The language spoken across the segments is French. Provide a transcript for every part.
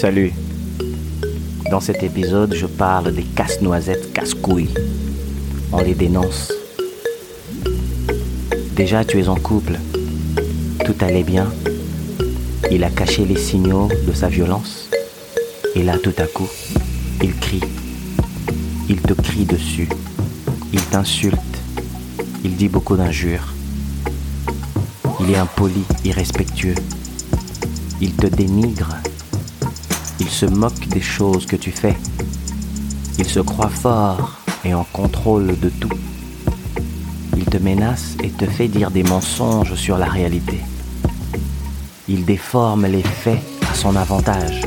Salut. Dans cet épisode, je parle des casse-noisettes casse-couilles. On les dénonce. Déjà, tu es en couple. Tout allait bien. Il a caché les signaux de sa violence. Et là, tout à coup, il crie. Il te crie dessus. Il t'insulte. Il dit beaucoup d'injures. Il est impoli, irrespectueux. Il te dénigre. Il se moque des choses que tu fais. Il se croit fort et en contrôle de tout. Il te menace et te fait dire des mensonges sur la réalité. Il déforme les faits à son avantage.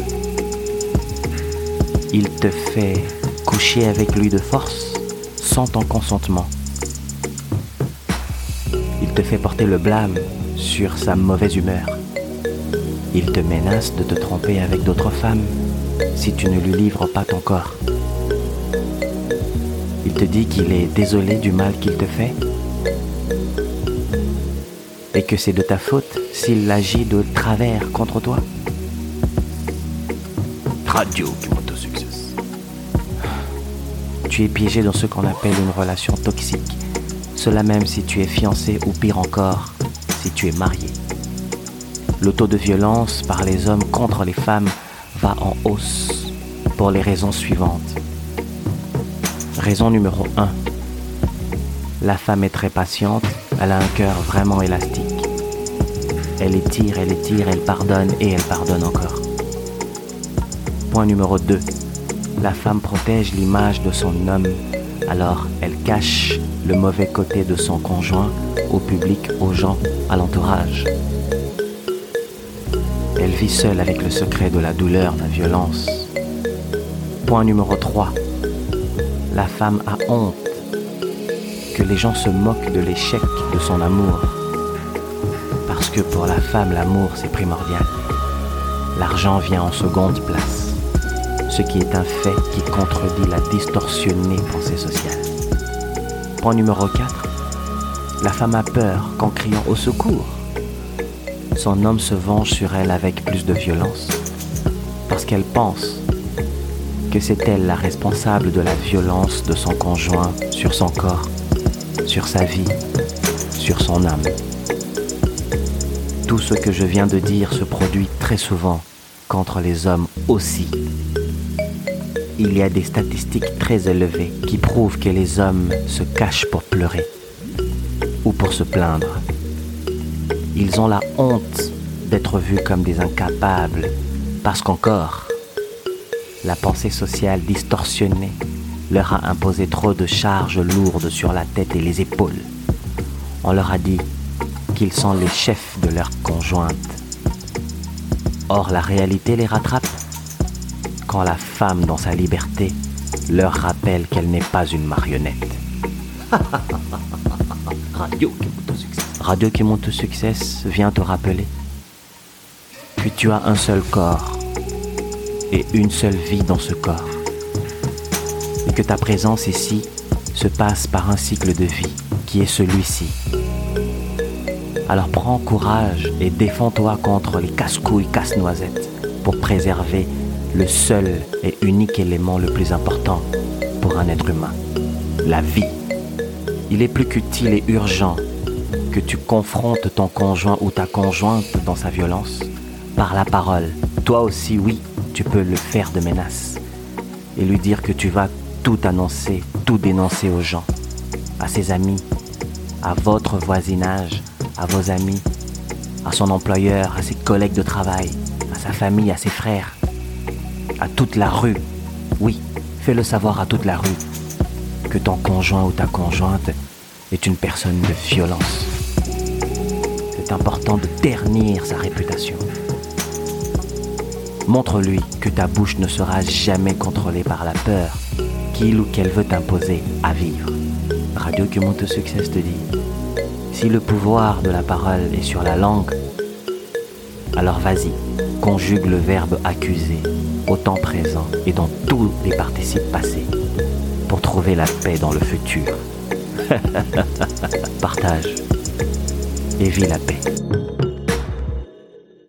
Il te fait coucher avec lui de force sans ton consentement. Il te fait porter le blâme sur sa mauvaise humeur. Il te menace de te tromper avec d'autres femmes si tu ne lui livres pas ton corps. Il te dit qu'il est désolé du mal qu'il te fait et que c'est de ta faute s'il agit de travers contre toi. Radio succès. Tu es piégé dans ce qu'on appelle une relation toxique. Cela même si tu es fiancé ou pire encore, si tu es marié. Le taux de violence par les hommes contre les femmes va en hausse pour les raisons suivantes. Raison numéro 1. La femme est très patiente, elle a un cœur vraiment élastique. Elle étire, elle étire, elle pardonne et elle pardonne encore. Point numéro 2. La femme protège l'image de son homme, alors elle cache le mauvais côté de son conjoint au public, aux gens, à l'entourage. Elle vit seule avec le secret de la douleur, de la violence. Point numéro 3. La femme a honte que les gens se moquent de l'échec de son amour. Parce que pour la femme, l'amour, c'est primordial. L'argent vient en seconde place. Ce qui est un fait qui contredit la distorsionnée pensée sociale. Point numéro 4. La femme a peur qu'en criant au secours, son homme se venge sur elle avec plus de violence. Parce qu'elle pense que c'est elle la responsable de la violence de son conjoint sur son corps, sur sa vie, sur son âme. Tout ce que je viens de dire se produit très souvent contre les hommes aussi. Il y a des statistiques très élevées qui prouvent que les hommes se cachent pour pleurer ou pour se plaindre. Ils ont la honte d'être vus comme des incapables parce qu'encore, la pensée sociale distorsionnée leur a imposé trop de charges lourdes sur la tête et les épaules. On leur a dit qu'ils sont les chefs de leur conjointe. Or, la réalité les rattrape quand la femme, dans sa liberté, leur rappelle qu'elle n'est pas une marionnette. Radio Radio qui monte au succès vient te rappeler que tu as un seul corps et une seule vie dans ce corps. Et que ta présence ici se passe par un cycle de vie qui est celui-ci. Alors prends courage et défends-toi contre les casse-couilles, casse-noisettes pour préserver le seul et unique élément le plus important pour un être humain, la vie. Il est plus qu'utile et urgent que tu confrontes ton conjoint ou ta conjointe dans sa violence par la parole. Toi aussi, oui, tu peux le faire de menace et lui dire que tu vas tout annoncer, tout dénoncer aux gens, à ses amis, à votre voisinage, à vos amis, à son employeur, à ses collègues de travail, à sa famille, à ses frères, à toute la rue. Oui, fais-le savoir à toute la rue que ton conjoint ou ta conjointe est une personne de violence. Important de ternir sa réputation. Montre-lui que ta bouche ne sera jamais contrôlée par la peur qu'il ou qu'elle veut t'imposer à vivre. Radio qui monte succès te dit, si le pouvoir de la parole est sur la langue, alors vas-y, conjugue le verbe accuser au temps présent et dans tous les participes passés pour trouver la paix dans le futur. Partage et vis la paix.